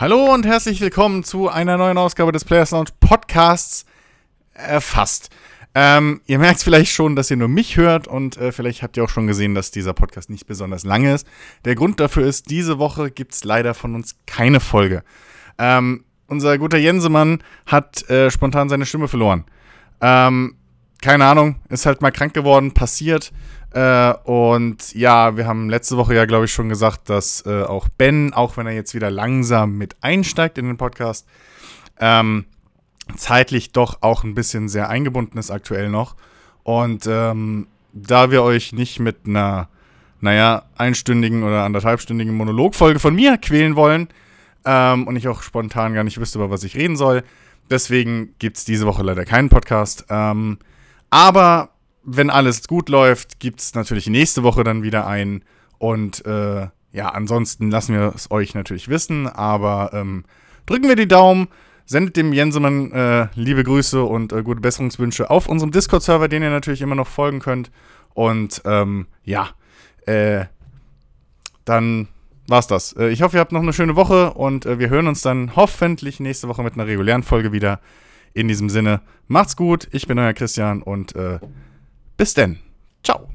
Hallo und herzlich willkommen zu einer neuen Ausgabe des Players Lounge Podcasts. Erfasst. Ähm, ihr merkt vielleicht schon, dass ihr nur mich hört und äh, vielleicht habt ihr auch schon gesehen, dass dieser Podcast nicht besonders lange ist. Der Grund dafür ist, diese Woche gibt es leider von uns keine Folge. Ähm, unser guter Jensemann hat äh, spontan seine Stimme verloren. Ähm, keine Ahnung, ist halt mal krank geworden, passiert. Äh, und ja, wir haben letzte Woche ja, glaube ich, schon gesagt, dass äh, auch Ben, auch wenn er jetzt wieder langsam mit einsteigt in den Podcast, ähm, zeitlich doch auch ein bisschen sehr eingebunden ist aktuell noch. Und ähm, da wir euch nicht mit einer, naja, einstündigen oder anderthalbstündigen Monologfolge von mir quälen wollen ähm, und ich auch spontan gar nicht wüsste, über was ich reden soll, deswegen gibt es diese Woche leider keinen Podcast. Ähm, aber wenn alles gut läuft, gibt es natürlich nächste Woche dann wieder einen. Und äh, ja, ansonsten lassen wir es euch natürlich wissen. Aber ähm, drücken wir die Daumen, sendet dem Jensemann äh, liebe Grüße und äh, gute Besserungswünsche auf unserem Discord-Server, den ihr natürlich immer noch folgen könnt. Und ähm, ja, äh, dann war's das. Äh, ich hoffe, ihr habt noch eine schöne Woche und äh, wir hören uns dann hoffentlich nächste Woche mit einer regulären Folge wieder. In diesem Sinne, macht's gut. Ich bin euer Christian und äh, bis denn. Ciao.